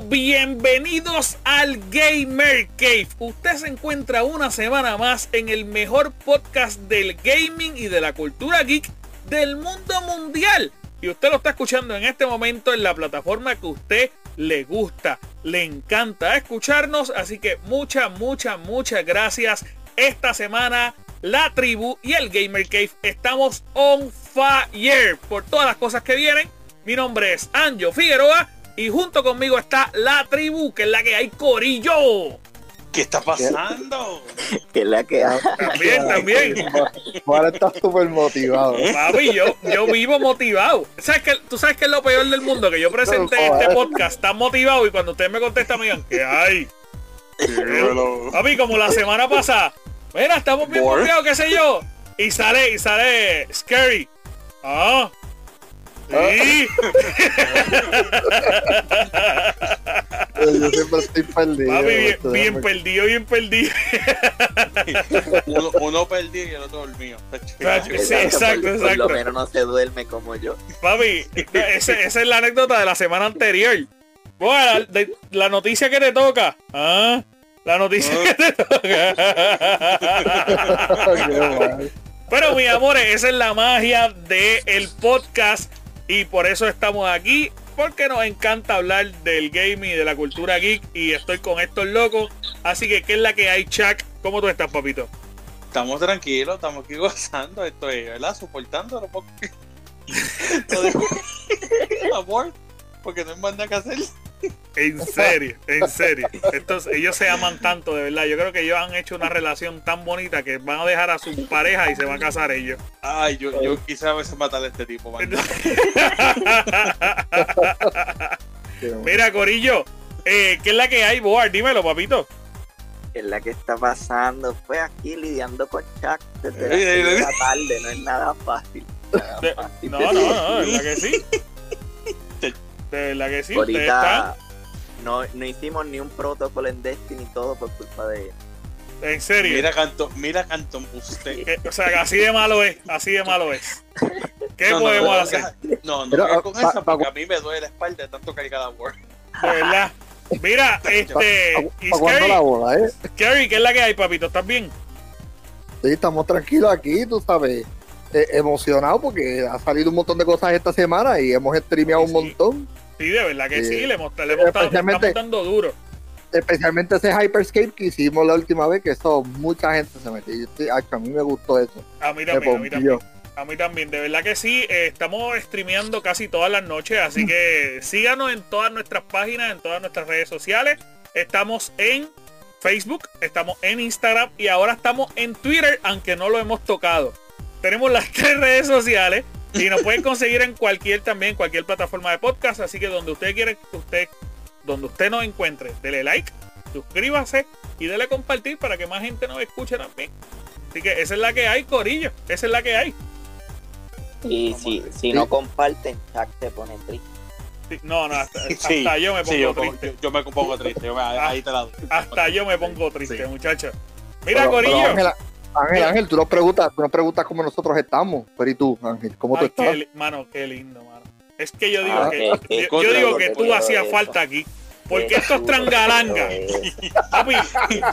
Bienvenidos al Gamer Cave. Usted se encuentra una semana más en el mejor podcast del gaming y de la cultura geek del mundo mundial. Y usted lo está escuchando en este momento en la plataforma que usted le gusta, le encanta escucharnos. Así que muchas, muchas, muchas gracias. Esta semana la tribu y el Gamer Cave estamos on fire por todas las cosas que vienen. Mi nombre es Anjo Figueroa y junto conmigo está la tribu, que es la que hay Corillo. ¿Qué está pasando? Que la que hay. También, también. Ahora estás súper motivado. Papi, yo, yo vivo motivado. ¿Sabes que, Tú sabes que es lo peor del mundo, que yo presenté este podcast tan motivado y cuando ustedes me contestan me digan, ¿qué hay? Papi, como la semana pasada. Mira, estamos bien motivados, qué sé yo. Y sale, y sale Scary. Ah. Sí. Yo siempre estoy perdido. Papi, bien, perdido, bien perdido. Uno, uno perdido y el otro dormido. Sí, exacto, por, por exacto. lo menos no se duerme como yo. Papi, esa es la anécdota de la semana anterior. Bueno, la, de- la noticia que te toca. Ah, la noticia que te toca. Pero mis amores, esa es la magia del podcast y por eso estamos aquí. Porque nos encanta hablar del gaming y de la cultura geek y estoy con estos locos. Así que, ¿qué es la que hay, Chuck? ¿Cómo tú estás, papito? Estamos tranquilos, estamos aquí gozando. Estoy, ¿verdad? Soportándolo porque. Amor, porque no hay más nada que hacer. En serio, en serio. Entonces, ellos se aman tanto, de verdad. Yo creo que ellos han hecho una relación tan bonita que van a dejar a su pareja y se van a casar ellos. Ay, yo, yo quise a veces matar a este tipo, man. Qué. Mira, Corillo, eh, ¿qué es la que hay, Boar? Dímelo, papito. Que es la que está pasando. Pues aquí lidiando con Chuck desde la tarde. No es nada fácil. Nada De- fácil. no, no, no, de verdad que sí. De verdad que sí. Ahorita no, no hicimos ni un protocolo en Destiny todo por culpa de en serio. Mira, Canton, mira, Canton, usted. Que- o sea, que así de malo es, así de malo es. ¿Qué No, podemos no, hacer? No, no, Pero, con pa- esa pa- porque a mí me duele la espalda de tanto cargar la Word. De verdad. Mira, este. Y ¿Para cuándo la Scary, bola, eh? Scary, ¿qué es la que hay, papito? ¿Estás bien? Sí, estamos tranquilos aquí, tú sabes. eh, emocionados porque ha salido un montón de cosas esta semana y hemos streameado Sí, un sí. montón. Sí, de verdad que sí, Sí. le hemos, le hemos Especialmente- estamos dando duro. Especialmente ese Hyperscape que hicimos la última vez, que eso mucha gente se metió. Yo estoy- a mí me gustó eso. A mí también, a mí también. A mí también, de verdad que sí. eh, estamos streameando casi todas las noches, así que síganos en todas nuestras páginas, en todas nuestras redes sociales. Estamos en Facebook, estamos en Instagram y ahora estamos en Twitter, aunque no lo hemos tocado. Tenemos las tres redes sociales y nos pueden conseguir en cualquier también, cualquier plataforma de podcast. Así que donde usted quiere, usted, donde usted nos encuentre, dele like, suscríbase y dele compartir para que más gente nos escuche también. Así que esa es la que hay, Corillo. Esa es la que hay. Y si, si no comparten, Chuck se pone triste. Sí, No, no, hasta, Sí, hasta yo me pongo Sí, yo, triste. yo, yo me pongo triste. Yo me- ahí te la doy. Hasta yo me pongo triste, Sí. muchachos. Mira, Pero- Corillo. Ángel, Ángel, tú nos preguntas, tú nos preguntas cómo nosotros estamos. Pero ¿y tú, Ángel? ¿Cómo tú Ay, qué estás? mano, qué lindo, mano. Es que yo digo Ah, que qué- qué yo, yo digo que tú hacías falta aquí. Porque estos trangalangas, eso. papi,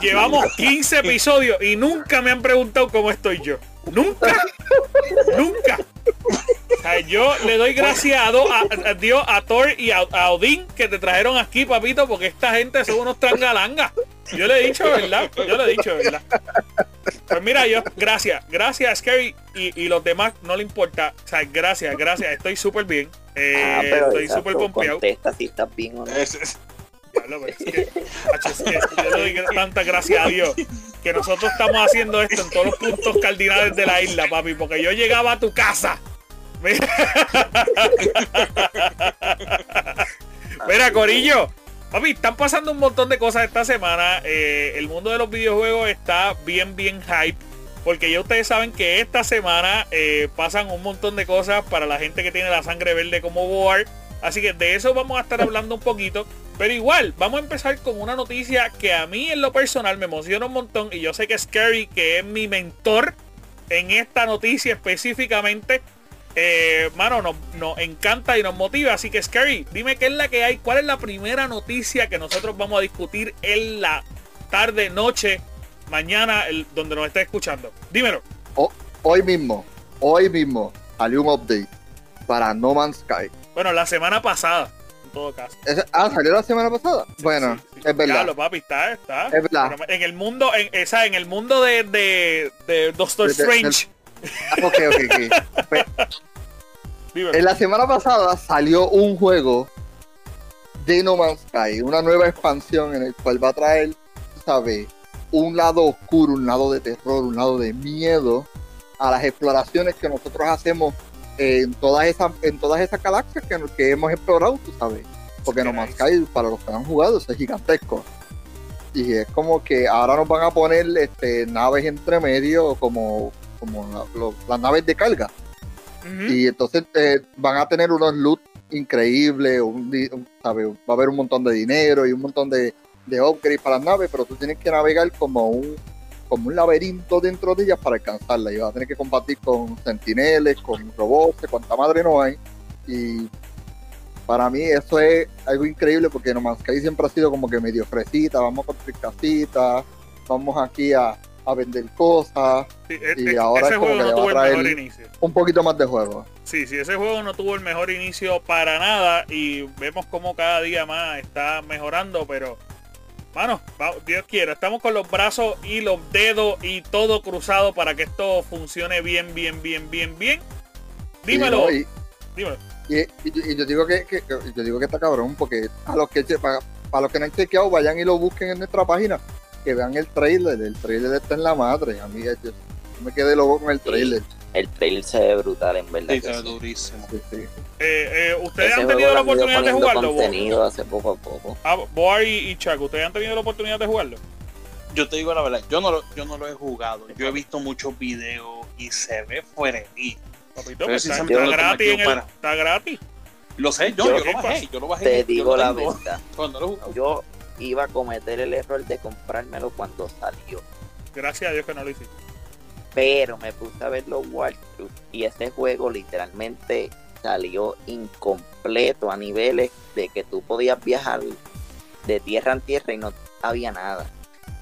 llevamos 15 episodios y nunca me han preguntado cómo estoy yo. Nunca. Nunca. O sea, yo le doy gracias a, Do- a- a Dios, a Thor y a, a Odín que te trajeron aquí, papito, porque esta gente son unos trangalangas. Yo le he dicho, ¿verdad? Yo le he dicho, ¿verdad? Pues mira, yo, gracias, gracias, Scary, y, y los demás no le importa. O sea, gracias, gracias, estoy súper bien. Eh, Ah, pero estoy súper pompeado. Contesta si estás bien o no. Es- es- Diablo, pero es que, macho, es que yo le doy tanta gracias a Dios que nosotros estamos haciendo esto en todos los puntos cardinales de la isla, papi, porque yo llegaba a tu casa. Mira, Corillo, papi, están pasando un montón de cosas esta semana. Eh, el mundo de los videojuegos está bien, bien hype. Porque ya ustedes saben que esta semana eh, pasan un montón de cosas para la gente que tiene la sangre verde como Boar. Así que de eso vamos a estar hablando un poquito. Pero igual, vamos a empezar con una noticia que a mí en lo personal me emociona un montón. Y yo sé que Scary, que es mi mentor en esta noticia específicamente, eh, mano, nos, nos encanta y nos motiva. Así que, Scary, dime qué es la que hay. ¿Cuál es la primera noticia que nosotros vamos a discutir en la tarde, noche, mañana, el, donde nos está escuchando? Dímelo. Hoy mismo, hoy mismo salió un update para No Man's Sky. Bueno, la semana pasada, en todo caso. Ah, salió la semana pasada. bueno, Sí, sí. es verdad. Lo papi, está, está. Es verdad. Pero En el mundo, en, esa, en el mundo de, de, de Doctor de- Strange. Ah, Ok, ok, ok. Pues, en la semana pasada salió un juego de No Man's Sky, una nueva expansión en el cual va a traer, ¿sabes? Un lado oscuro, un lado de terror, un lado de miedo a las exploraciones que nosotros hacemos en todas esas, en todas esas galaxias que, que hemos explorado, tú sabes. Porque No Man's Sky, para los que han jugado, es gigantesco. Y es como que ahora nos van a poner este, naves entre medio, como, como la- lo- las naves de carga. Y entonces eh, van a tener unos loot increíbles, un, un- ¿sabe? va a haber un montón de dinero y un montón de, de upgrades para las naves, pero tú tienes que navegar como un, como un laberinto dentro de ellas para alcanzarla. Y vas a tener que combatir con sentineles, con robots, de cuanta madre no hay. Y para mí eso es algo increíble porque No Man's Sky siempre ha sido como que medio fresita, vamos a construir casitas, vamos aquí a, a vender cosas, Sí, e- y e- ahora ese es como juego que no va tuvo el mejor inicio. un poquito más de juego. Sí, sí, ese juego no tuvo el mejor inicio para nada y vemos como cada día más está mejorando, pero, mano, Dios quiera, estamos con los brazos y los dedos y todo cruzado para que esto funcione bien, bien, bien, bien, bien. Dímelo, Sí, ¿no? Y- dímelo. Y, y- y yo digo que, que- que- yo digo que está cabrón, porque a los que para, para los que no han chequeado, vayan y lo busquen en nuestra página, que vean el trailer, el trailer está en la madre, a mí yo, yo me quedé loco con el trailer. El trailer se ve brutal, en verdad. Sí, que se ve durísimo. Sí, sí. Eh, eh, ¿Ustedes Ese han tenido la oportunidad de jugarlo? Contenido hace poco a poco. Ah, Boar y, y Chuck, ¿ustedes han tenido la oportunidad de jugarlo? Yo te digo la verdad, yo no lo, yo no lo he jugado. Yo he visto muchos videos y se ve fuera de mí. Papito, Pero está, está gratis en el, para- está gratis. Lo sé, yo, Yo- yo, lo bajé, yo lo bajé. Te digo la verdad. no lo he jugado. Yo iba a cometer el error de comprármelo cuando salió. Gracias a Dios que no lo hiciste. Pero me puse a ver los walkthroughs y ese juego literalmente salió incompleto a niveles de que tú podías viajar de tierra en tierra y no había nada.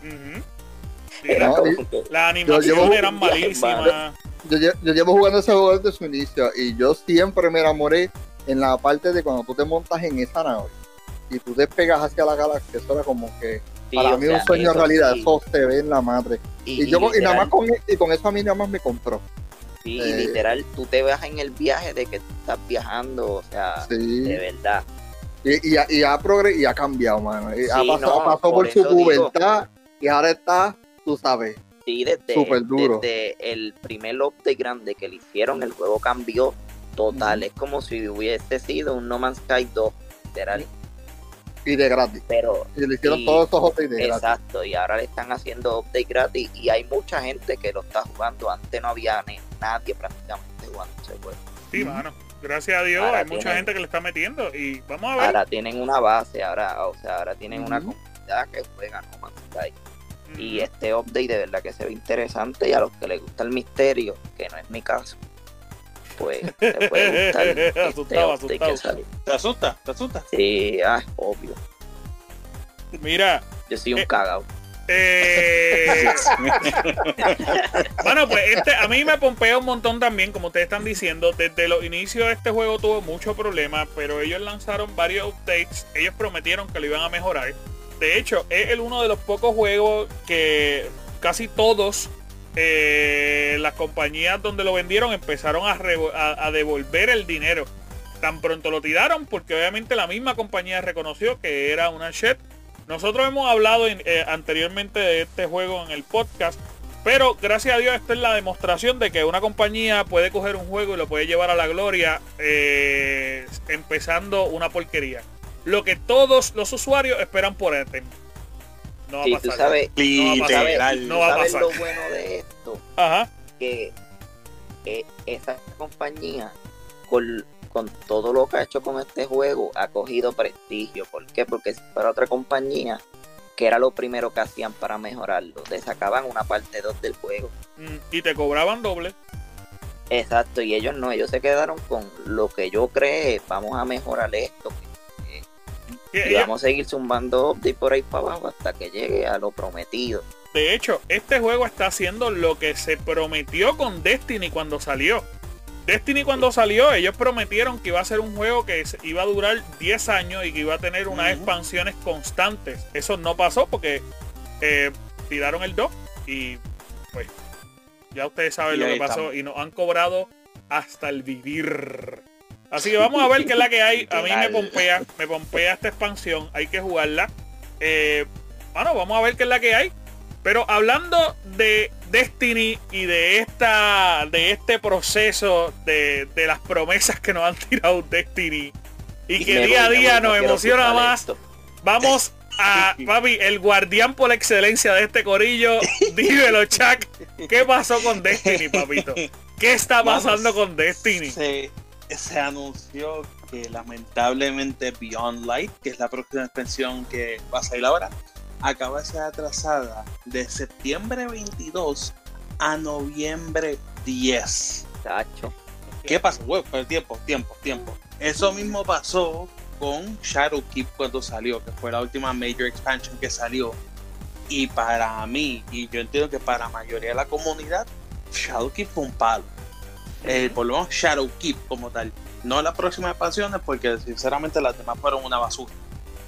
Sí, Era No, que llevo- eran malísimas. Yo, lle- yo llevo jugando ese juego desde su inicio y yo siempre me enamoré en la parte de cuando tú te montas en esa nave y tú despegas hacia la galaxia, eso era como que sí, para mí sea, un sueño eso realidad, sí. eso se ve en la madre. Y, yo y nada más con, y con eso a mí nada más me compró. Sí, y Eh, literal, tú te vas en el viaje de que tú estás viajando, o sea, Sí. de verdad. Y, y, ha- y ha progre- y ha cambiado, mano. Y ha pasado, no, pasó por por, su digo. juventud y ahora está, tú sabes. Sí, desde, duro. desde el primer update grande que le hicieron, el juego cambió total. Es como si hubiese sido un No Man's Sky 2, literal. Y de gratis. Pero, Y le hicieron Y- todos esos updates de gratis. exacto, y ahora le están haciendo update gratis y hay mucha gente que lo está jugando. Antes no había ni- nadie prácticamente jugando ese juego. Sí, mano. Gracias a Dios Ahora hay mucha gente que le está metiendo. Y vamos a ver. Ahora tienen una base, ahora, o sea, ahora tienen una comunidad que juega No Man's Sky. Y este update de verdad que se ve interesante y a los que les gusta el misterio, que no es mi caso, pues te puede gustar este Asustado, asustado. ¿Te asusta? ¿Te asusta? Sí, ah, obvio. Mira, Yo soy un Eh, cagao. eh, bueno, pues este a mí me pompea un montón también, como ustedes están diciendo. Desde los inicios este juego tuvo muchos problemas, pero ellos lanzaron varios updates. Ellos prometieron que lo iban a mejorar. De hecho, es el uno de los pocos juegos que casi todos eh, las compañías donde lo vendieron empezaron a, devolver el dinero. Tan pronto lo tiraron porque obviamente la misma compañía reconoció que era una shit. Nosotros hemos hablado eh, anteriormente de este juego en el podcast, pero gracias a Dios esto es la demostración de que una compañía puede coger un juego y lo puede llevar a la gloria eh, empezando una porquería. Lo que todos los usuarios esperan por Anthem. No va Sí, a tú sabes, Literal. No va a ¿sabes pasar. lo bueno de esto? Ajá. Que eh, esa compañía, con, con todo lo que ha hecho con este juego, ha cogido prestigio. ¿Por qué? Porque fuera otra compañía, que era lo primero que hacían para mejorarlo, le sacaban una parte 2 del juego. Mm, Y te cobraban doble. Exacto, y ellos no, ellos se quedaron con lo que yo creé, vamos a mejorar esto. Y- vamos a seguir zumbando update por ahí para abajo hasta que llegue a lo prometido. De hecho, este juego está haciendo lo que se prometió con Destiny cuando salió. Destiny cuando salió, ellos prometieron que iba a ser un juego que iba a durar 10 años y que iba a tener unas expansiones constantes. Eso no pasó porque eh, tiraron el 2 y pues ya ustedes saben Y lo que pasó estamos. y nos han cobrado hasta el vivir. Así que vamos a ver qué es la que hay. A mí me pompea, me pompea esta expansión. Hay que jugarla. Eh, bueno, vamos a ver qué es la que hay. Pero hablando de Destiny y de esta de este proceso de, de las promesas que nos han tirado Destiny y que día a voy, día voy, nos emociona más, esto. vamos a papi, el guardián por excelencia de este corillo, dímelo, Chuck, ¿qué pasó con Destiny, papito? ¿Qué está Vamos. pasando con Destiny? Se, se anunció que lamentablemente Beyond Light, que es la próxima extensión que va a salir ahora, acaba de ser atrasada de septiembre 22 a noviembre 10. Tacho. ¿Qué pasó? Bueno, pero tiempo, tiempo, tiempo. Eso mismo pasó con Shadowkeep cuando salió, que fue la última major expansion que salió. Y para mí, y yo entiendo que para la mayoría de la comunidad, Shadowkeep fue un palo. Eh, por lo menos Shadowkeep como tal. No las próximas expansiones, porque sinceramente las demás fueron una basura.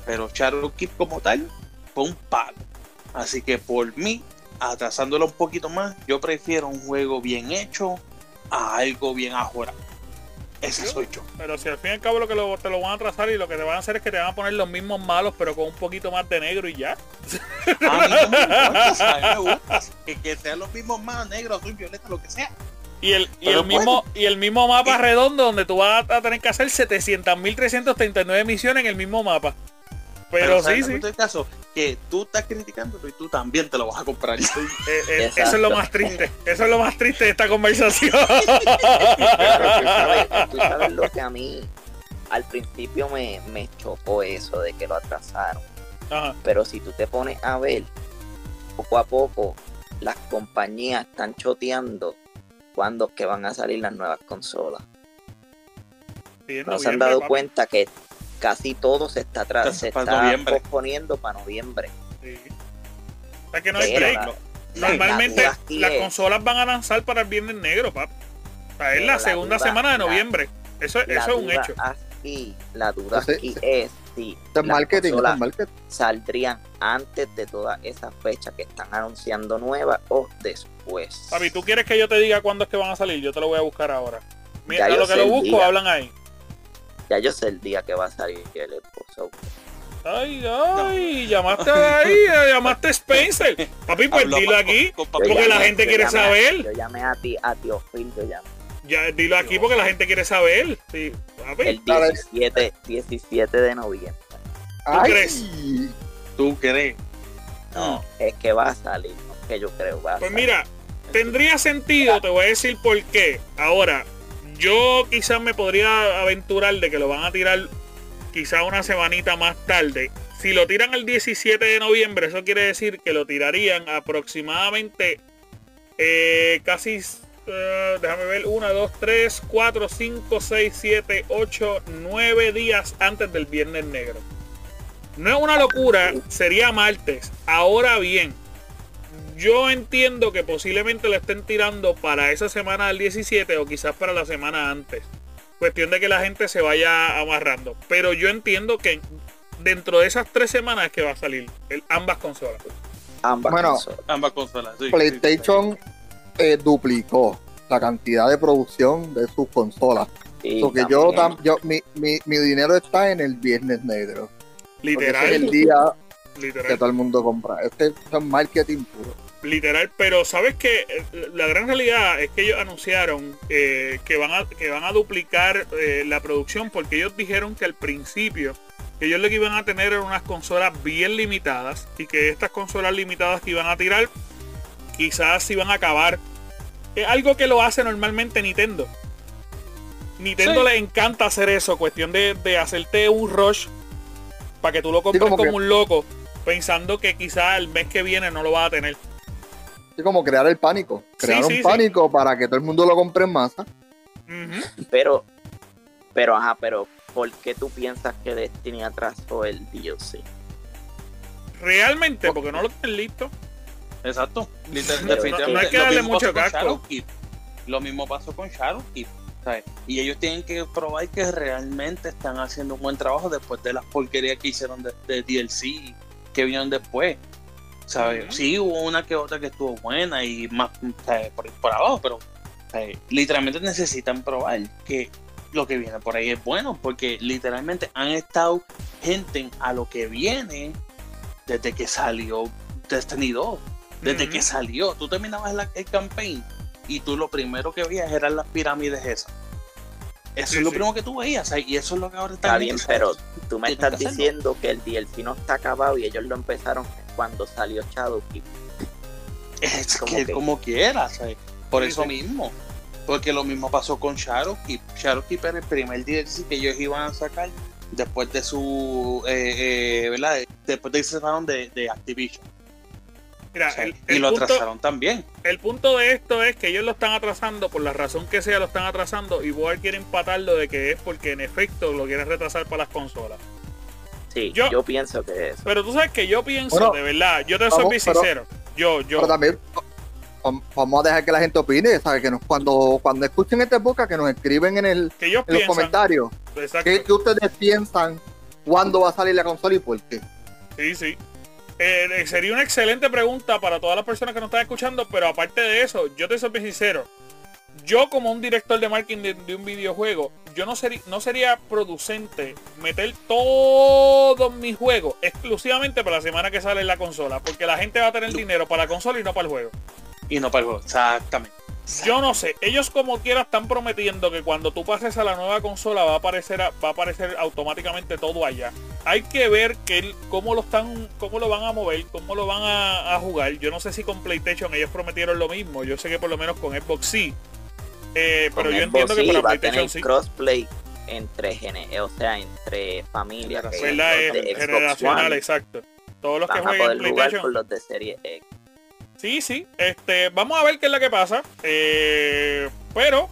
Pero Shadowkeep como tal fue un palo. Así que por mí, atrasándolo un poquito más, yo prefiero un juego bien hecho a algo bien ajorado. Ese soy yo. Pero si al fin y al cabo lo que lo- te lo van a atrasar y lo que te van a hacer es que te van a poner los mismos malos, pero con un poquito más de negro y ya. A mí no me importa, ¿sabes? me gusta. Que, que sean los mismos más negros, azul, violeta, lo que sea. Y el, y el mismo y el mismo mapa redondo donde tú vas a tener que hacer 700.339 misiones en el mismo mapa. Pero, ¿sabes sí, sí. en caso? Que tú estás criticándolo y tú también te lo vas a comprar. Eh, eh, eso es lo más triste. Eso es lo más triste de esta conversación. Pero tú sabes, tú sabes lo que a mí al principio me, me chocó eso de que lo atrasaron. Ajá. Pero si tú te pones a ver, poco a poco las compañías están choteando cuándo que van a salir las nuevas consolas. Sí, No se han dado cuenta que casi todo se está, Entonces, se para está noviembre. posponiendo para noviembre. Sí. O sea que no hay break. la- Normalmente la las es- consolas van a lanzar para el viernes negro, papá. O sea, es la la segunda duda- semana de noviembre. Eso, la eso es un hecho. Aquí, la duda aquí es si las marketing, esto consolas es marketing. saldrían antes de todas esas fechas que están anunciando nuevas o después. Papi, ¿tú quieres que yo te diga cuándo es que van a salir? Yo te lo voy a buscar ahora. Yo lo que lo busco, día. hablan ahí. Ya yo sé el día que va a salir el esposo. Ay, ay, llamaste ahí, eh, llamaste a Spencer. Papi, pues aquí. con- con Porque la gente quiere llamé a- saber. yo llamé a ti, a tío Phil, yo llamé. Ya, dilo aquí porque la gente quiere saber. Sí. El Dale. 17, 17 de noviembre. Ay, crees? ¿Tú crees? No, es que va a salir, no es que yo creo va a Pues salir. mira, tendría sentido, te voy a decir por qué. Ahora, yo quizás me podría aventurar de que lo van a tirar quizás una semanita más tarde. Si lo tiran el 17 de noviembre, eso quiere decir que lo tirarían aproximadamente eh, casi, eh, déjame ver, 1, 2, 3, 4, 5, 6, 7, 8, 9 días antes del Viernes Negro. No es una locura, sería martes. Ahora bien, yo entiendo que posiblemente lo estén tirando para esa semana del 17 o quizás para la semana antes. Cuestión de que la gente se vaya amarrando. Pero yo entiendo que dentro de esas tres semanas es que va a salir el- ambas consolas. Ambas Bueno, consolas. Ambas consolas. sí, sí, PlayStation eh, duplicó la cantidad de producción de sus consolas. Yo, también- tam- yo mi, mi, mi dinero está en el Viernes Negro. Ese Literal, es el día que todo el mundo compra. Este es marketing puro. literal. Pero sabes que la gran realidad es que ellos anunciaron eh, que van a que van a duplicar eh, la producción porque ellos dijeron que al principio que ellos lo que iban a tener eran unas consolas bien limitadas y que estas consolas limitadas que iban a tirar quizás iban a acabar. Es algo que lo hace normalmente Nintendo. Nintendo Sí. le encanta hacer eso, cuestión de, de hacerte un rush para que tú lo compres como como, que- un loco, pensando que quizás el mes que viene no lo vas a tener. Es como crear el pánico. Crear Sí, un sí, sí. pánico para que todo el mundo lo compre en masa. Pero, pero, ajá, pero, ¿por qué tú piensas que Destiny atrasó el DLC? Realmente, porque no lo tienen listo. Exacto. Liter- Pero definitivamente. no hay que Lo darle mismo mucho casco. Lo mismo pasó con Shadowkeep. ¿sabes? Y ellos tienen que probar que realmente están haciendo un buen trabajo después de las porquerías que hicieron de, de DLC que vinieron después. ¿sabes? Sí, hubo una que otra que estuvo buena y más ¿sabes? Por, por abajo, pero ¿sabes? literalmente necesitan probar que lo que viene por ahí es bueno, porque literalmente han estado gente a lo que viene desde que salió Destiny 2 desde que salió. Tú terminabas la- el campaign y tú lo primero que veías eran las pirámides esas. Eso Sí, es lo sí. primero que tú veías ¿sabes? y eso es lo que ahora Está bien, pero tú me estás que diciendo que el DLC no está acabado y ellos lo empezaron cuando salió Shadowkeep. es como que que- como quieras, ¿sabes? por Sí, eso sí. mismo. Porque lo mismo pasó con Shadowkeep. Shadowkeep era el primer DLC que ellos iban a sacar después de su, eh, eh, ¿verdad? Después de que se de, de Activision. Mira, O sea, el, y lo punto, atrasaron también. el punto de esto es que ellos lo están atrasando, por la razón que sea, lo están atrasando. Y Board quiere empatarlo de que es porque en efecto lo quieren retrasar para las consolas. Sí, Yo- yo, pienso que es. Pero tú sabes que yo pienso, Bueno, de verdad, yo te soy vamos, sincero. Yo, yo, Pero también vam- vamos a dejar que la gente opine, ¿sabes? Que nos, cuando, cuando escuchen esta época, que nos escriben en, el, que ellos en los comentarios Exacto. qué, qué ustedes piensan, cuándo va a salir la consola y por qué. Sí, sí. Eh, eh, sería una excelente pregunta para todas las personas que nos están escuchando, pero aparte de eso, yo te soy sincero. Yo como un director de marketing de, de un videojuego, yo no, sería no sería producente meter todos mis juegos exclusivamente para la semana que sale la consola, porque la gente va a tener dinero para la consola y no para el juego. Y no para el juego. Exactamente. Yo no sé, ellos como quiera están prometiendo que cuando tú pases a la nueva consola va a aparecer va a aparecer automáticamente todo allá. Hay que ver que cómo lo están, cómo lo van a mover, cómo lo van a, a jugar. Yo no sé si con PlayStation ellos prometieron lo mismo. Yo sé que por lo menos con Xbox sí. Eh, pero Con yo entiendo que sí, para va a PlayStation tener sí. crossplay entre gene- o sea, entre familias. que Xbox generacional, One exacto. Todos los que jueguen jugar PlayStation. con los de serie X. Sí, sí. Este, vamos a ver qué es lo que pasa. Eh, pero,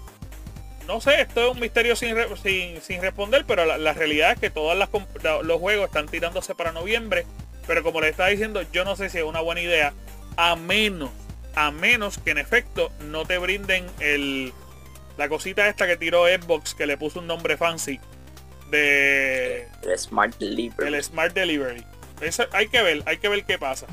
no sé, esto es un misterio sin, re- sin, sin responder, pero la, la realidad es que todos los juegos están tirándose para noviembre. Pero como le estaba diciendo, yo no sé si es una buena idea, a menos, a menos que en efecto no te brinden el, la cosita esta que tiró Xbox, que le puso un nombre fancy, de El Smart Delivery. el Smart Delivery. Eso hay que ver, hay que ver qué pasa.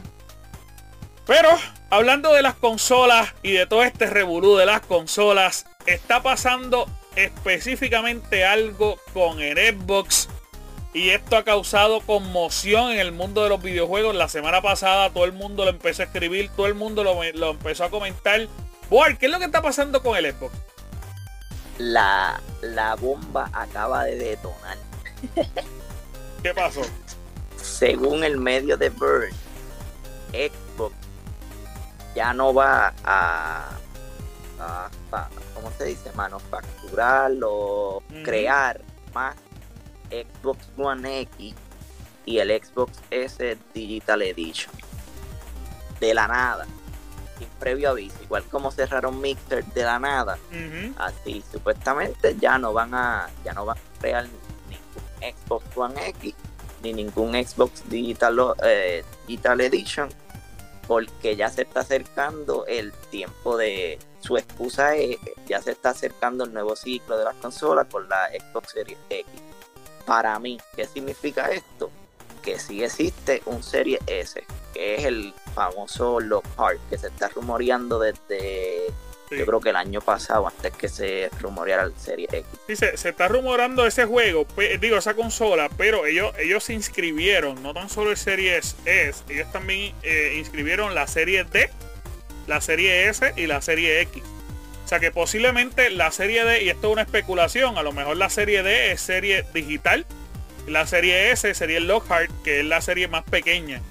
Pero, hablando de las consolas y de todo este revolú de las consolas, está pasando específicamente algo con el Xbox. Y esto ha causado conmoción en el mundo de los videojuegos. La semana pasada todo el mundo lo empezó a escribir, todo el mundo lo, lo empezó a comentar. Boar, ¿qué es lo que está pasando con el Xbox? La, la bomba acaba de detonar. ¿Qué pasó? Según el medio de Bird, ya no va a, a- a- ¿cómo se dice? Manufacturar o crear más Xbox One X y el Xbox S Digital Edition. De la nada. Sin previo aviso. Igual como cerraron Mixer de la nada. Así, supuestamente ya no van a, ya no van a crear ningún Xbox One X ni ningún Xbox Digital, eh, Digital Edition porque ya se está acercando el tiempo de su excusa es ya se está acercando el nuevo ciclo de las consolas con la Xbox Series X. Para mí, ¿qué significa esto? Que sí existe un Serie S, que es el famoso Lockhart, que se está rumoreando desde Sí. yo creo que el año pasado, antes que se rumoreara el Serie X. Sí, se, se está rumorando ese juego, pe- digo, esa consola, pero ellos, ellos se inscribieron, no tan solo el Series S, ellos también eh, inscribieron la Serie D, la Serie S y la Serie X. O sea que posiblemente la Serie D, y esto es una especulación, a lo mejor la Serie D es serie digital, la Serie S sería el Lockhart, que es la serie más pequeña.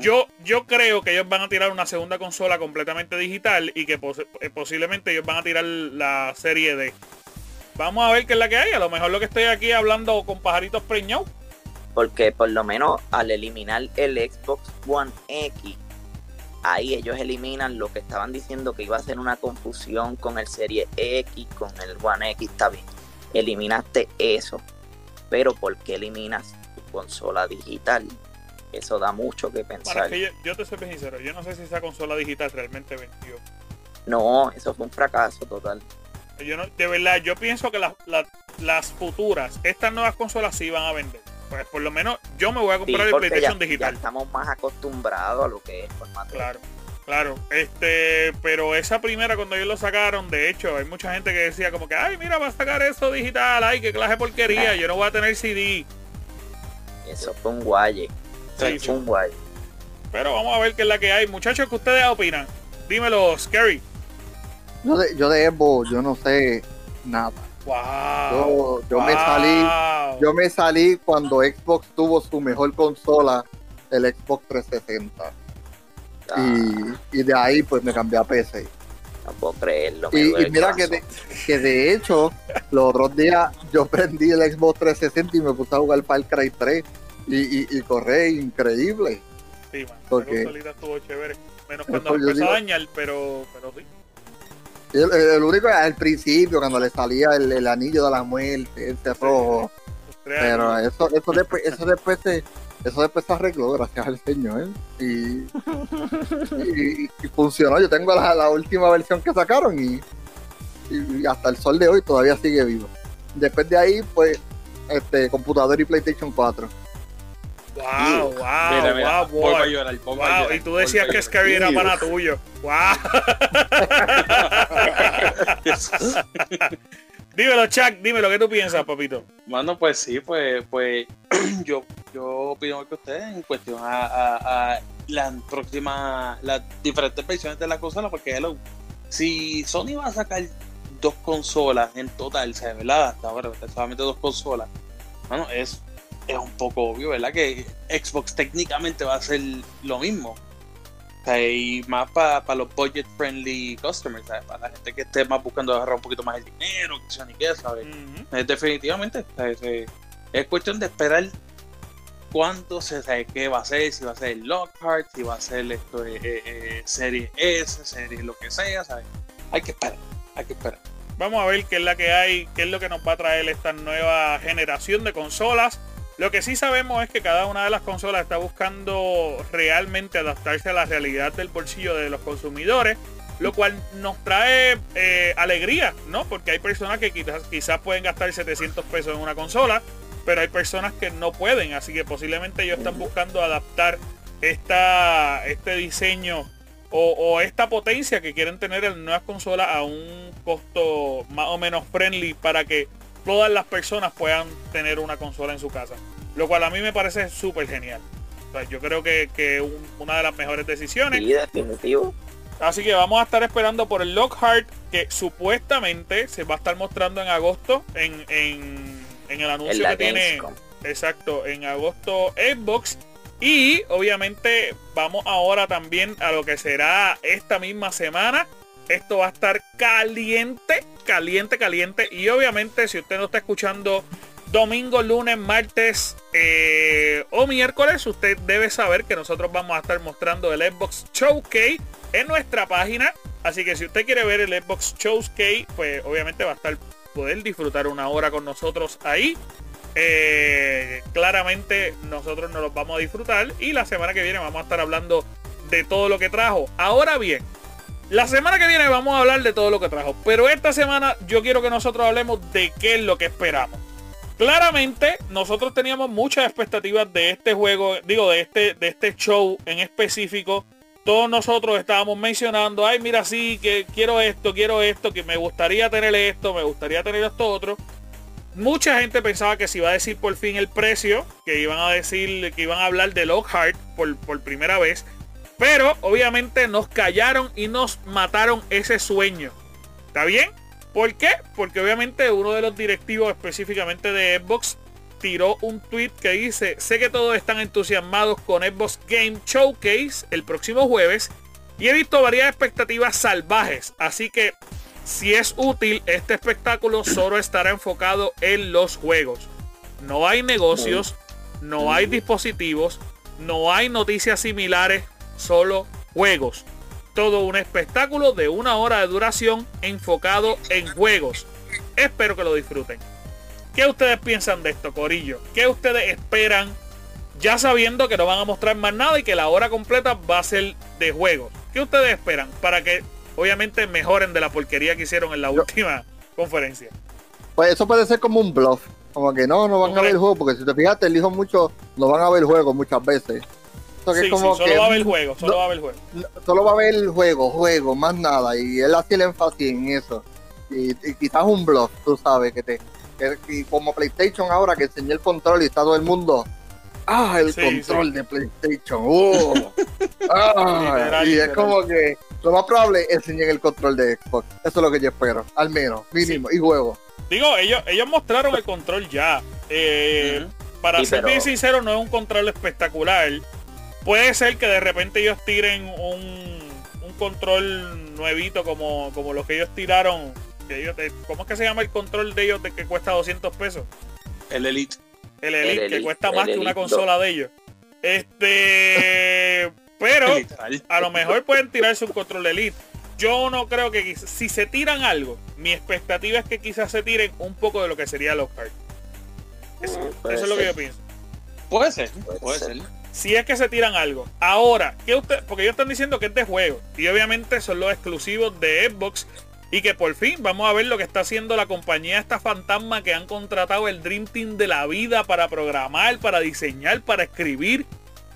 Yo, yo creo que ellos van a tirar una segunda consola completamente digital y que pos- eh, posiblemente ellos van a tirar la serie D. Vamos a ver qué es la que hay. A lo mejor lo que estoy aquí hablando con pajaritos preñados. Porque por lo menos al eliminar el Xbox One X, ahí ellos eliminan lo que estaban diciendo que iba a ser una confusión con el Serie X, con el One X, está bien. Eliminaste eso. Pero ¿por qué eliminas tu consola digital? Eso da mucho que Bueno, pensar. es que yo, yo te soy sincero, yo no sé si esa consola digital realmente vendió. No, eso fue un fracaso total. Yo no, de verdad, yo pienso que las, las, las futuras, estas nuevas consolas sí van a vender. Pues por lo menos yo me voy a Sí, comprar el ya, PlayStation ya digital. estamos más acostumbrados a lo que es formato. Claro, claro. Este, pero esa primera cuando ellos lo sacaron, de hecho, hay mucha gente que decía como que, ay, mira, va a sacar eso digital, ay, qué clase de porquería, yo no voy a tener CD. Eso fue un guaye. Pero vamos a ver qué es la que hay. Muchachos, ¿qué ustedes opinan? Dímelo, Scary. Yo de, yo de Xbox, yo no sé nada. Wow. Yo, yo me salí, yo me salí cuando Xbox tuvo su mejor consola, el Xbox 360. Ah, Y, y de ahí pues me cambié a PC. no puedo creerlo. me Y, mira que de, que de hecho, los otros días yo prendí el Xbox 360 y me puse a jugar Far Cry 3 y, y, y corre increíble. Sí, man. Porque- La estuvo chévere. Menos cuando empezó a dañar, pero, pero sí. El, el- el único al principio, cuando le salía el, el anillo de la muerte, ese rojo. Tres Pero eso, eso después, eso después se, eso después se arregló, gracias al Señor. Y, y, y funcionó. Yo tengo la, la última versión que sacaron y, y hasta el sol de hoy todavía sigue vivo. Después de ahí, pues, este computador y PlayStation 4. Wow, wow, mira, mira, wow, voy a boy. llorar, voy a Wow, llorar, y tú decías que llorar. Scary era Sí. pana tuyo. Wow. dímelo, Chuck, dímelo, ¿qué tú piensas, papito? Mano, pues sí, pues, pues yo, yo opino que ustedes en cuestión a, a, a las próximas, las diferentes versiones de la consola, porque hello, si Sony va a sacar dos consolas en total, ¿sabes? ¿verdad? Hasta ahora, solamente dos consolas, bueno, es, es un poco obvio, ¿verdad? Que Xbox técnicamente va a ser lo mismo. O sea, y más para los budget friendly customers, ¿sabes? Para la gente que esté más buscando agarrar un poquito más el dinero, que sea ni qué, ¿sabes? Eh, definitivamente. es cuestión de esperar cuánto se sabe qué va a ser, si va a ser el Lockhart, si va a ser esto eh, eh, eh, serie S, serie lo que sea, ¿sabes? Hay que esperar, hay que esperar. Vamos a ver qué es la que hay, qué es lo que nos va a traer esta nueva generación de consolas. Lo que sí sabemos es que cada una de las consolas está buscando realmente adaptarse a la realidad del bolsillo de los consumidores, lo cual nos trae eh, alegría, ¿no? Porque hay personas que quizás, pueden gastar 700 pesos en una consola, pero hay personas que no pueden, así que posiblemente ellos están buscando adaptar esta, este diseño o esta potencia que quieren tener en nuevas consolas a un costo más o menos friendly para que todas las personas puedan tener una consola en su casa. Lo cual a mí me parece súper genial. O sea, yo creo que, que un- una de las mejores decisiones. Sí, definitivo. Así que vamos a estar esperando por el Lockhart que supuestamente se va a estar mostrando en agosto en, en- en el anuncio que tiene. Exacto, en agosto Xbox. Y obviamente vamos ahora también a lo que será esta misma semana. Esto va a estar caliente, caliente, caliente. Y obviamente si usted no está escuchando domingo, lunes, martes eh, o miércoles, usted debe saber que nosotros vamos a estar mostrando el Xbox Showcase en nuestra página. Así que si usted quiere ver el Xbox Showcase, pues obviamente va a estar poder disfrutar una hora con nosotros ahí. Eh, claramente nosotros nos los vamos a disfrutar y la semana que viene vamos a estar hablando de todo lo que trajo. Ahora bien, la semana que viene vamos a hablar de todo lo que trajo, pero esta semana yo quiero que nosotros hablemos de qué es lo que esperamos. Claramente nosotros teníamos muchas expectativas de este juego, digo de este de este show en específico. Todos nosotros estábamos mencionando, ay mira sí, que quiero esto, quiero esto, que me gustaría tener esto, me gustaría tener esto otro. Mucha gente pensaba que se iba a decir por fin el precio, que iban a decir, que iban a hablar de Lockhart por, por primera vez. Pero obviamente nos callaron y nos mataron ese sueño. ¿Está bien? ¿Por qué? Porque obviamente uno de los directivos específicamente de Xbox tiró un tweet que dice, sé que todos están entusiasmados con Xbox Game Showcase el próximo jueves y he visto varias expectativas salvajes, así que si es útil, este espectáculo solo estará enfocado en los juegos. No hay negocios, no hay dispositivos, no hay noticias similares, solo juegos. Todo un espectáculo de una hora de duración enfocado en juegos. Espero que lo disfruten. ¿Qué ustedes piensan de esto, Corillo? ¿Qué ustedes esperan? Ya sabiendo que no van a mostrar más nada y que la hora completa va a ser de juegos. ¿Qué ustedes esperan para que obviamente mejoren de la porquería que hicieron en la última conferencia? Pues eso puede ser como un bluff. Como que no, no van a ver el juego, porque si te fijas, te elijo mucho, no van a ver el juego muchas veces. Sí, sí, solo va a haber juego, solo va a haber juego. Solo va a haber el juego, juego, más nada. Y él hace el énfasis en eso. Y, quizás un bluff, tú sabes, que te. y como PlayStation ahora que enseñé el control y está todo el mundo. Ah, el control de PlayStation. Oh. ah, y es como que lo más probable es enseñar el control de Xbox. Eso es lo que yo espero, al menos, mínimo, y juego. Digo, ellos, ellos mostraron el control ya. Eh, para ser bien sincero, no es un control espectacular. Puede ser que de repente ellos tiren un, un control nuevito como, como los que ellos tiraron. Eh, ¿Cómo es que se llama el control de ellos de que cuesta 200 pesos? El Elite. El Elite, que cuesta más que una consola de ellos. Este. Pero a lo mejor pueden tirarse un control Elite yo no creo que si se tiran algo, mi expectativa es que quizás se tiren un poco de lo que sería los cards. Eso, es lo que yo pienso. Puede ser, puede, ser. Si es que se tiran algo. Ahora, ¿qué usted? Porque ellos están diciendo que es de juego. Y obviamente son los exclusivos de Xbox. Y que por fin vamos a ver lo que está haciendo la compañía esta fantasma que han contratado el Dream Team de la vida para programar, para diseñar, para escribir.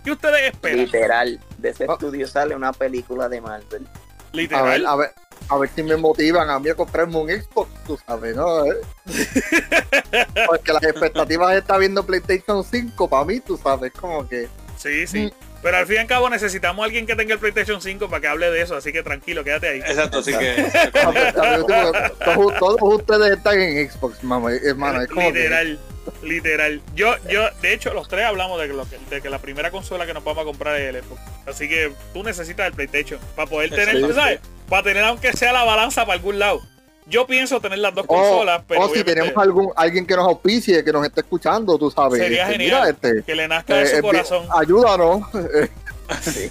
¿Qué ustedes esperan? Literal, de ese ah. estudio sale una película de Marvel. Literal. A ver, a ver, a ver si me motivan a mí a comprarme un Xbox, tú sabes, ¿no? Porque las expectativas está viendo PlayStation 5 para mí, tú sabes, como que. Sí, sí. Mm. Pero al fin y al cabo necesitamos a alguien que tenga el PlayStation 5 para que hable de eso, así que tranquilo, quédate ahí. Exacto, así que... todos, todos, ustedes están en Xbox, mamá, hermano. Es como literal, literal. Yo, yo, de hecho, los tres hablamos de, lo que, de que la primera consola que nos vamos a comprar es el Xbox. Así que tú necesitas el PlayStation para poder tener, ¿sabes? Para tener aunque sea la balanza para algún lado. Yo pienso tener las dos consolas, pero. O si tenemos algún, alguien que nos auspicie, que nos esté escuchando, tú sabes. Sería este, genial. Este, que le nazca de su eh, corazón. Ayúdanos. Sí.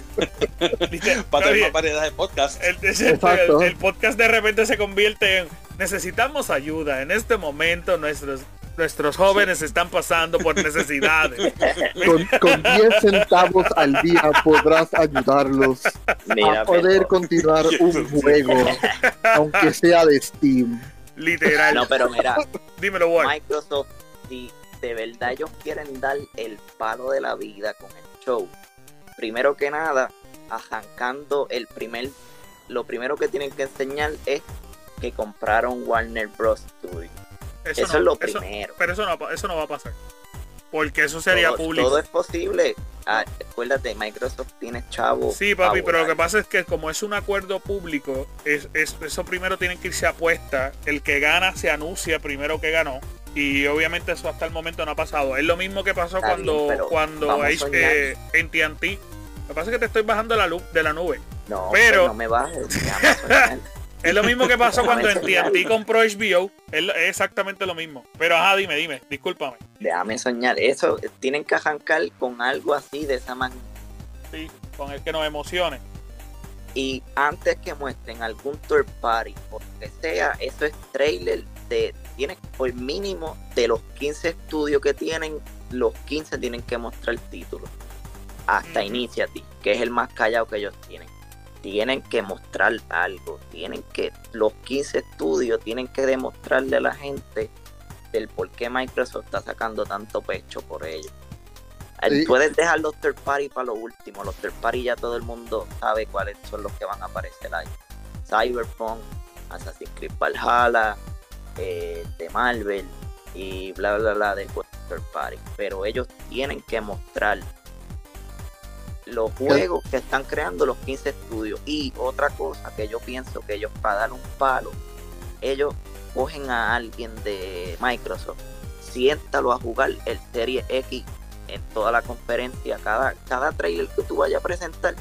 Para tener más variedad de podcast. El, el, el, podcast de repente se convierte en necesitamos ayuda. En este momento nuestros Nuestros jóvenes están pasando por necesidades. Con, 10 centavos al día podrás ayudarlos a poder continuar un juego, aunque sea de Steam. Literal. No, pero mira, dímelo, Microsoft, si de verdad ellos quieren dar el palo de la vida con el show, primero que nada, arrancando el primer, lo primero que tienen que enseñar es que compraron Warner Bros. Studios eso, es lo primero. Pero eso no, eso no va a pasar. Porque eso sería público. Todo es posible. Ah, acuérdate, Microsoft tiene chavo. Sí, papi, pero lo que pasa es que como es un acuerdo público, es, eso primero tiene que irse a apuesta. El que gana se anuncia primero que ganó. Y obviamente eso hasta el momento no ha pasado. Es lo mismo que pasó cuando, cuando eh, en TNT. Lo que pasa es que te estoy bajando la luz de la nube. No, pero no me bajes. Es lo mismo que pasó cuando TNT compró HBO. Es exactamente lo mismo. Pero ajá, dime, dime, discúlpame. Déjame soñar. Eso, tienen que arrancar con algo así de esa manera. Sí, con el que nos emocione. Y antes que muestren algún third party, o que sea, eso es trailer de. Tienen por mínimo de los 15 estudios que tienen, los 15 tienen que mostrar el título. Hasta Initiative, que es el más callado que ellos tienen tienen que mostrar algo, tienen que, los 15 estudios tienen que demostrarle a la gente el por qué Microsoft está sacando tanto pecho por ello. Puedes dejar los third party para lo último, los third party ya todo el mundo sabe cuáles son los que van a aparecer ahí. Cyberpunk, Assassin's Creed Valhalla, eh, de Marvel y bla bla bla de third party. Pero ellos tienen que mostrar los juegos que están creando los 15 estudios. Y otra cosa que yo pienso que ellos para dar un palo, ellos cogen a alguien de Microsoft, siéntalo a jugar el Serie X en toda la conferencia, cada, cada trailer que tú vayas a presentar,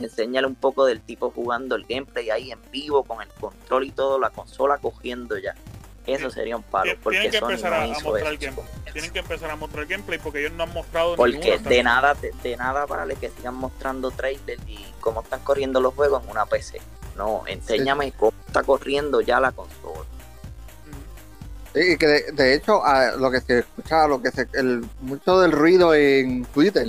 enséñale un poco del tipo jugando el gameplay ahí en vivo con el control y todo, la consola cogiendo ya. Eso sería un palo. Porque que empezar a, mostrar el Tienen que empezar a mostrar gameplay porque ellos no han mostrado Porque de nada, de, de nada vale que sigan mostrando trailers y cómo están corriendo los juegos en una PC. No, enséñame cómo está corriendo ya la consola. Y que de, de hecho, a lo que se escucha, lo que se, el, mucho del ruido en Twitter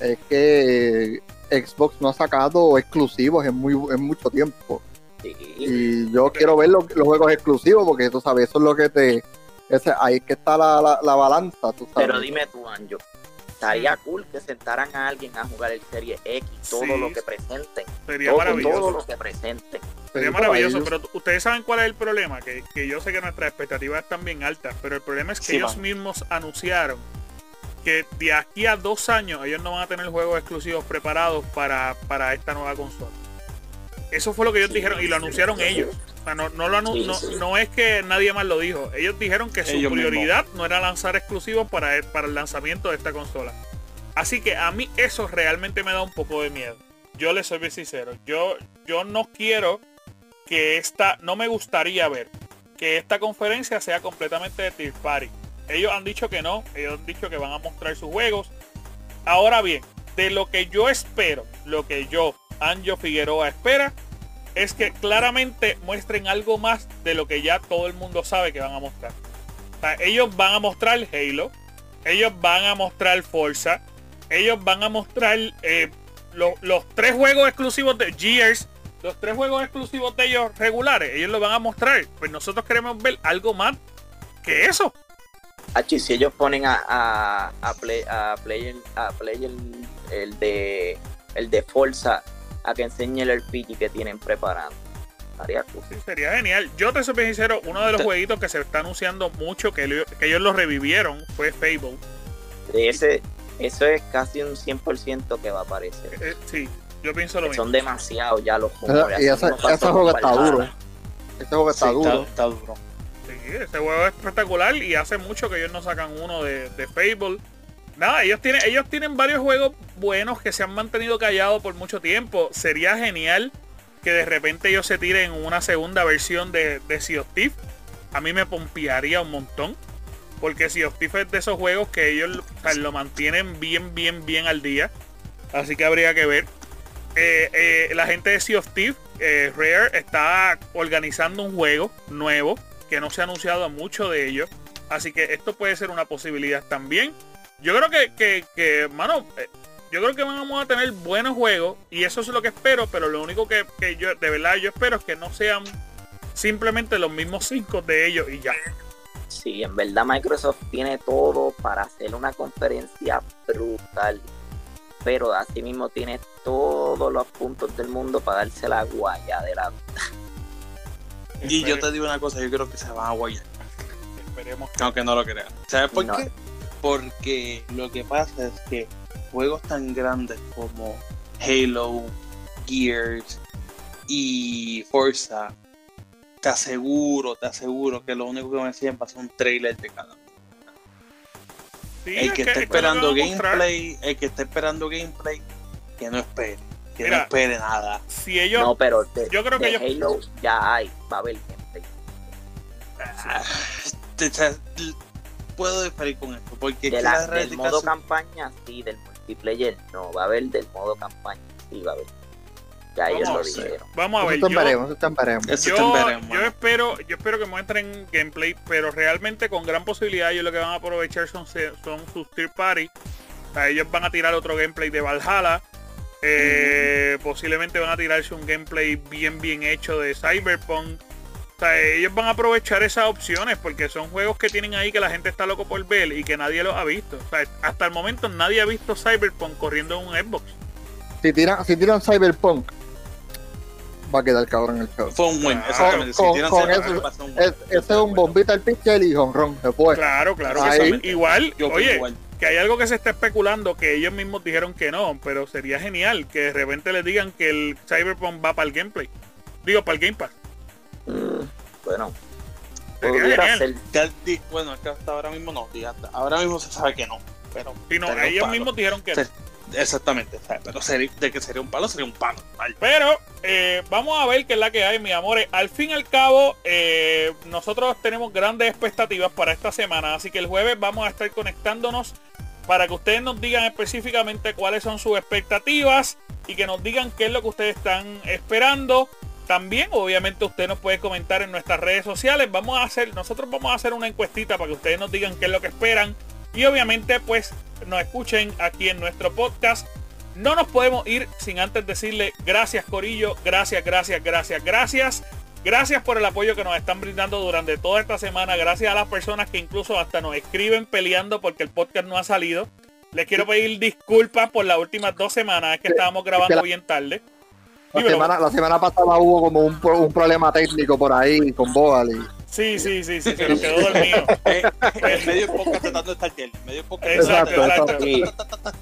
es que Xbox no ha sacado exclusivos en, muy, en mucho tiempo. Sí. Y yo quiero ver los, los juegos exclusivos porque tú sabes, eso es lo que te. Ese, ahí es que está la, la, la balanza, tú sabes. Pero dime tú, Anjo, estaría cool que sentaran a alguien a jugar el Serie X, todo Sí. lo que presenten. Sería Todo, maravilloso. todo lo que presenten. Sería maravilloso, pero ustedes saben cuál es el problema, que, que yo sé que nuestras expectativas están bien altas, pero el problema es que Sí, ellos man. mismos anunciaron que de aquí a dos años ellos no van a tener juegos exclusivos preparados para, para esta nueva consola. Eso fue lo que ellos Sí, dijeron y lo anunciaron ellos. O sea, no, no, lo Sí, no, es que nadie más lo dijo. Ellos dijeron que su Ellos prioridad no era lanzar exclusivos para el, para el lanzamiento de esta consola. Así que a mí eso realmente me da un poco de miedo. Yo les soy bien sincero. Yo, yo no quiero que esta, no me gustaría ver que esta conferencia sea completamente de Tier Party. Ellos han dicho que no, ellos han dicho que van a mostrar sus juegos. Ahora bien, de lo que yo espero, lo que yo, Anjo Figueroa, espera, es que claramente muestren algo más de lo que ya todo el mundo sabe que van a mostrar. O sea, ellos van a mostrar Halo, ellos van a mostrar Forza, ellos van a mostrar eh, lo- los tres juegos exclusivos de Gears, los tres juegos exclusivos de ellos regulares, ellos lo van a mostrar. Pues nosotros queremos ver algo más que eso. Y si ellos ponen a, a, a play, a player, a player el de el de Forza a que enseñe el RPG que tienen preparando. Estaría cool. Sí, sería genial. Yo te soy sincero, uno de los jueguitos que se está anunciando mucho, que, lo- que ellos lo revivieron, fue Fable. De ese, eso es casi un 100% que va a aparecer. Eh, sí, yo pienso lo mismo. Son demasiados ya los rumores. y ese, juego está duro. Ese juego está Sí, duro. está duro. Sí, ese juego es espectacular y hace mucho que ellos no sacan uno de, de Fable. Nada, ellos tienen, ellos tienen varios juegos buenos que se han mantenido callados por mucho tiempo. Sería genial que de repente ellos se tiren una segunda versión de, de Sea of Thieves. A mí me pompearía un montón. Porque Sea of Thieves es de esos juegos que ellos sea, lo mantienen bien, bien, bien al día. Así que habría que ver. Eh, eh, la gente de Sea of Thieves, eh, Rare, está organizando un juego nuevo que no se ha anunciado mucho de ellos. Así que esto puede ser una posibilidad también. Yo creo que, que, que, mano, eh, yo creo que vamos a tener buenos juegos y eso es lo que espero, pero lo único que, que yo, de verdad, yo espero es que no sean simplemente los mismos cinco de ellos y ya. Sí, en verdad Microsoft tiene todo para hacer una conferencia brutal. Pero así mismo tiene todos los puntos del mundo para darse la guaya de la Y yo te digo una cosa, yo creo que se van a guayar. Esperemos. Aunque no lo crean. ¿Sabes por No. qué? Porque lo que pasa es que juegos tan grandes como Halo, Gears y Forza, te aseguro, te aseguro que lo único que me enseñan va a ser un trailer de cada uno. Sí, El es que es lo esperando gameplay, el que esté esperando gameplay, que no espere, que Mira, no espere nada. Si ellos, No, pero de, yo creo que ellos- Halo ya hay, va a haber gameplay. Ah, te- te- puedo diferir con esto, porque De que la- la del modo campaña, sí, del multiplayer, no, va a haber del modo campaña, sí, va a haber. Ya ellos Vamos lo a ver. dijeron. vamos a Eso ver. te yo- eso. Eso yo, espero yo espero que muestren gameplay pero realmente con gran posibilidad ellos lo que van a aprovechar son, se- son sus tier party o sea, ellos van a tirar otro gameplay de Valhalla eh, posiblemente van a tirarse un gameplay bien bien hecho de Cyberpunk o sea, ellos van a aprovechar esas opciones porque son juegos que tienen ahí que la gente está loco por ver y que nadie los ha visto. O sea, hasta el momento nadie ha visto Cyberpunk corriendo en un Xbox. Si tiran, si tiran Cyberpunk, va a quedar cabrón el show. Fue un win, exactamente. Si tiran con Cyberpunk, eso- va a ser un win. Es- ese es un bombita al pitcher y honrón, se fue. Claro, claro. Ahí- igual, Yo oye, igual. que hay algo que se está especulando que ellos mismos dijeron que no, pero sería genial que de repente les digan que el Cyberpunk va para el gameplay. Digo, para el Game Pass. Bueno, pudiera ser. Bueno, es que hasta ahora mismo no, hasta ahora mismo se sabe que no, pero Si no, ellos palo. mismos dijeron que Sí. no. Exactamente, pero sería, de que sería un palo, sería un palo. Pero eh, vamos a ver qué es la que hay, mi amores. Al fin y al cabo, eh, nosotros tenemos grandes expectativas para esta semana, así que el jueves vamos a estar conectándonos para que ustedes nos digan específicamente cuáles son sus expectativas y que nos digan qué es lo que ustedes están esperando. También, obviamente, usted nos puede comentar en nuestras redes sociales. Vamos a hacer, nosotros vamos a hacer una encuestita para que ustedes nos digan qué es lo que esperan. Y obviamente, pues, nos escuchen aquí en nuestro podcast. No nos podemos ir sin antes decirle gracias, Corillo. Gracias, gracias, gracias, gracias. Gracias por el apoyo que nos están brindando durante toda esta semana. Gracias a las personas que incluso hasta nos escriben peleando porque el podcast no ha salido. Les quiero pedir disculpas por las últimas dos semanas que estábamos grabando bien tarde. La semana, la semana, pasada hubo como un, un, problema técnico por ahí con Boal. Sí, sí, sí, sí, se nos quedó dormido. eh, eh, medio podcast tratando de estar él. Medio podcast. Exacto, exacto. Sí,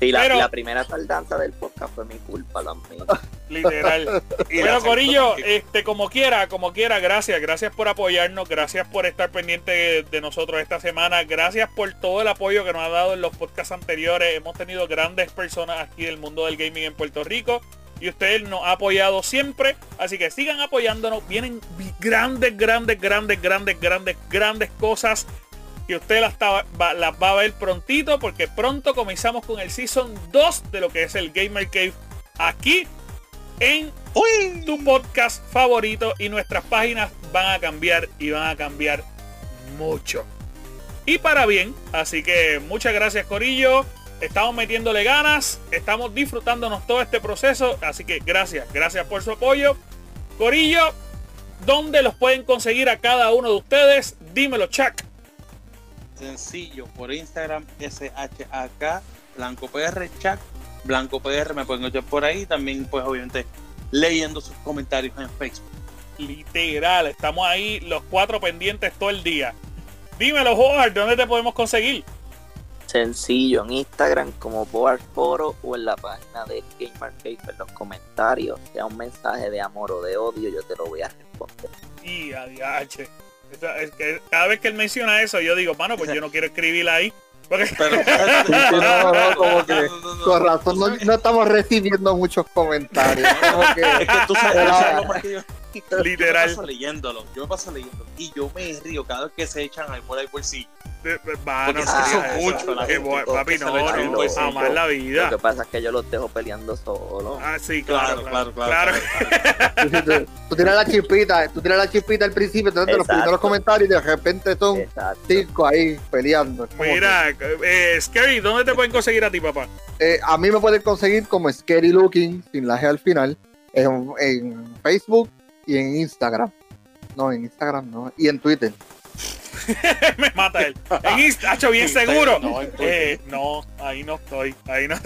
sí la, la, primera tardanza del podcast fue mi culpa también. Literal. Pero Corillo, este, como quiera, como quiera, gracias. Gracias por apoyarnos. Gracias por estar pendiente de, de nosotros esta semana. Gracias por todo el apoyo que nos ha dado en los podcasts anteriores. Hemos tenido grandes personas aquí del mundo del gaming en Puerto Rico y usted nos ha apoyado siempre. Así que sigan apoyándonos. Vienen grandes, grandes, grandes, grandes, grandes, grandes cosas que usted las, las va a ver prontito porque pronto comenzamos con el Season 2 de lo que es el Gamer Cave aquí en tu podcast favorito y nuestras páginas van a cambiar y van a cambiar mucho. Y para bien, así que muchas gracias Corillo. Estamos metiéndole ganas, estamos disfrutándonos todo este proceso, así que gracias, gracias por su apoyo. Corillo, ¿dónde los pueden conseguir a cada uno de ustedes? Dímelo, Chuck. Sencillo, por Instagram, SHAK, Blanco PR, Chuck, Blanco PR, me pueden encontrar por ahí, también pues obviamente leyendo sus comentarios en Facebook. Literal, estamos ahí los cuatro pendientes todo el día. Dímelo, Howard, ¿dónde te podemos conseguir? Sencillo, en Instagram como Board Foro o en la página de Game Arcade en los comentarios, sea un mensaje de amor o de odio, yo te lo voy a responder. Y adiache. Es que cada vez que él menciona eso, yo digo, mano, pues yo no quiero escribir ahí. Porque... Pero, no, no, como que con razón no, no, estamos recibiendo muchos comentarios. Como que, es que tú sabes, yo, Literal. Yo me paso leyéndolo, yo me paso leyéndolo y yo me río cada vez que se echan por ahí por sí. Va, no ah, mucho papi, no, no, no, jamás la vida. Lo que pasa es que yo los dejo peleando solo. Ah, sí, claro, claro, claro. tú, tienes la chispita, tú tienes la chispita al principio, entonces los primeros comentarios y de repente son cinco ahí peleando. Mira, eh, Scary, ¿dónde te pueden conseguir a ti, papá? Eh, a mí me pueden conseguir como Scary Looking, sin la G al final, en Facebook y en Instagram. No, en Instagram no. Y en Twitter. me mata él. En Instagram, bien seguro. No, eh, no, ahí no estoy. Ahí no.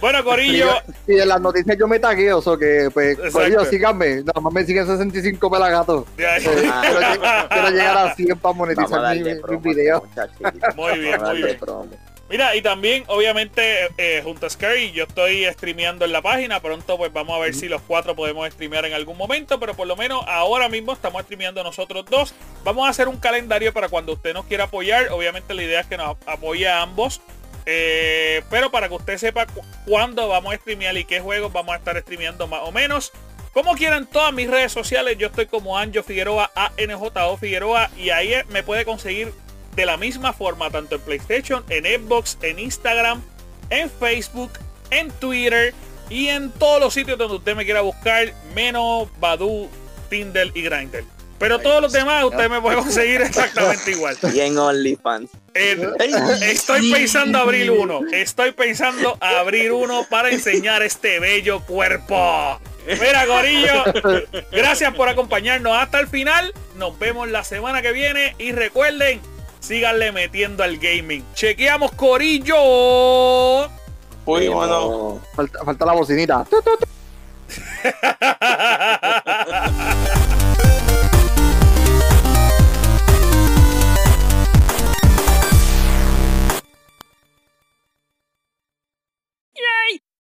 bueno, Corillo. Y en las noticias yo me tagueo, o que, pues, Corillo, síganme. Nada más me siguen 65 pelagatos. Eh, quiero, quiero, llegar a 100 para monetizar mi, mi video. Muy bien, muy bien. Mira, y también, obviamente, eh, junto a Scary, yo estoy streameando en la página. Pronto, pues vamos a ver si los cuatro podemos streamear en algún momento. Pero por lo menos ahora mismo estamos streameando nosotros dos. Vamos a hacer un calendario para cuando usted nos quiera apoyar. Obviamente, la idea es que nos apoye a ambos. Eh, pero para que usted sepa cuándo vamos a streamear y qué juegos vamos a estar streameando más o menos. Como quieran, todas mis redes sociales, yo estoy como Anjo Figueroa, ANJO Figueroa. Y ahí me puede conseguir de la misma forma tanto en PlayStation, en Xbox, en Instagram, en Facebook, en Twitter y en todos los sitios donde usted me quiera buscar, menos Badu, Tinder y Grindr. Pero todos los demás usted me puede conseguir exactamente igual. Y en OnlyFans. estoy pensando abrir uno. Estoy pensando abrir uno para enseñar este bello cuerpo. Mira, Gorillo, gracias por acompañarnos hasta el final. Nos vemos la semana que viene y recuerden, Síganle metiendo al gaming. Chequeamos, Corillo. Uy, mano. Falta, falta la bocinita.